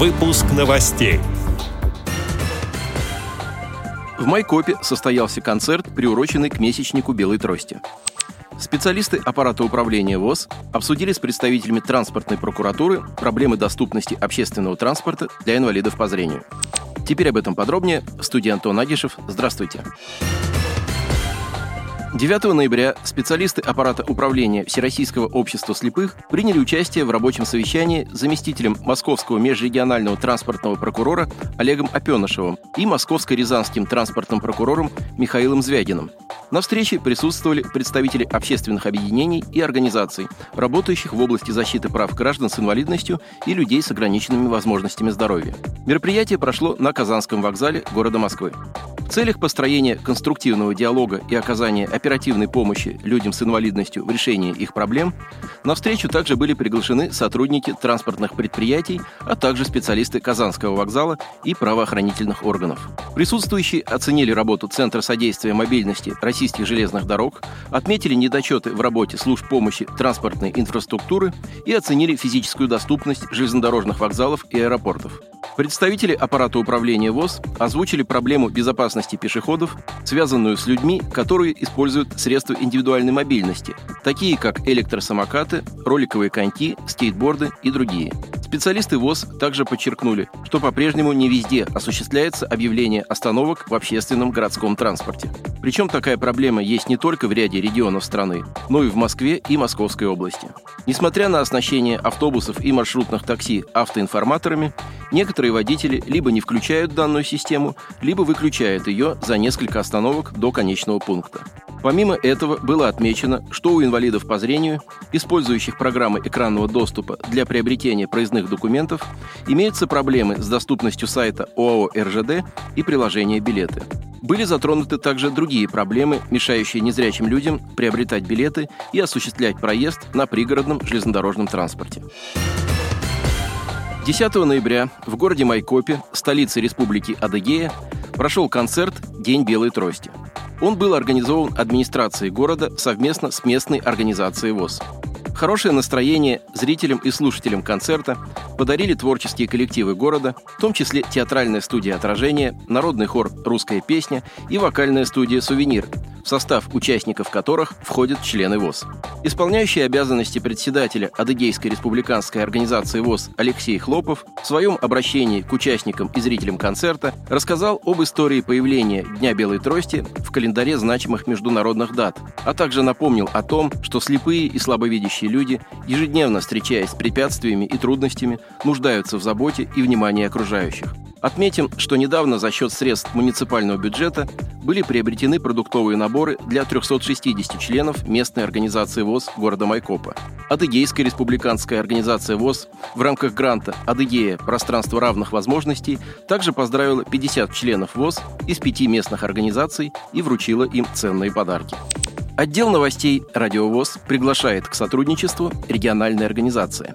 Выпуск новостей. В Майкопе состоялся концерт, приуроченный к месячнику белой трости. Специалисты аппарата управления ВОЗ обсудили с представителями транспортной прокуратуры проблемы доступности общественного транспорта для инвалидов по зрению. Теперь об этом подробнее. В студии Антон Агишев. Здравствуйте. 9 ноября специалисты аппарата управления Всероссийского общества слепых приняли участие в рабочем совещании с заместителем Московского межрегионального транспортного прокурора Олегом Опенышевым и Московско-Рязанским транспортным прокурором Михаилом Звягиным. На встрече присутствовали представители общественных объединений и организаций, работающих в области защиты прав граждан с инвалидностью и людей с ограниченными возможностями здоровья. Мероприятие прошло на Казанском вокзале города Москвы. В целях построения конструктивного диалога и оказания оперативной помощи людям с инвалидностью в решении их проблем, на встречу также были приглашены сотрудники транспортных предприятий, а также специалисты Казанского вокзала и правоохранительных органов. Присутствующие оценили работу Центра содействия мобильности российских железных дорог, отметили недочеты в работе служб помощи транспортной инфраструктуры и оценили физическую доступность железнодорожных вокзалов и аэропортов. Представители аппарата управления ВОЗ озвучили проблему безопасности пешеходов, связанную с людьми, которые используют средства индивидуальной мобильности, такие как электросамокаты, роликовые коньки, скейтборды и другие. Специалисты ВОЗ также подчеркнули, что по-прежнему не везде осуществляется объявление остановок в общественном городском транспорте. Причем такая проблема есть не только в ряде регионов страны, но и в Москве и Московской области. Несмотря на оснащение автобусов и маршрутных такси автоинформаторами, некоторые водители либо не включают данную систему, либо выключают ее за несколько остановок до конечного пункта. Помимо этого было отмечено, что у инвалидов по зрению, использующих программы экранного доступа для приобретения проездных документов, имеются проблемы с доступностью сайта ОАО «РЖД» и приложения «Билеты». Были затронуты также другие проблемы, мешающие незрячим людям приобретать билеты и осуществлять проезд на пригородном железнодорожном транспорте. 10 ноября в городе Майкопе, столице республики Адыгея, прошел концерт «День белой трости». Он был организован администрацией города совместно с местной организацией ВОЗ. Хорошее настроение зрителям и слушателям концерта. Подарили творческие коллективы города, в том числе театральная студия отражения, народный хор «Русская песня» и вокальная студия «Сувенир», в состав участников которых входят члены ВОЗ. Исполняющий обязанности председателя Адыгейской республиканской организации ВОЗ Алексей Хлопов в своем обращении к участникам и зрителям концерта рассказал об истории появления Дня Белой Трости в календаре значимых международных дат, а также напомнил о том, что слепые и слабовидящие люди, ежедневно встречаясь с препятствиями и трудностями, нуждаются в заботе и внимании окружающих. Отметим, что недавно за счет средств муниципального бюджета были приобретены продуктовые наборы для 360 членов местной организации ВОЗ города Майкопа. Адыгейская республиканская организация ВОЗ в рамках гранта «Адыгея. Пространство равных возможностей» также поздравила 50 членов ВОЗ из пяти местных организаций и вручила им ценные подарки. Отдел новостей «Радиовоз» приглашает к сотрудничеству региональной организации.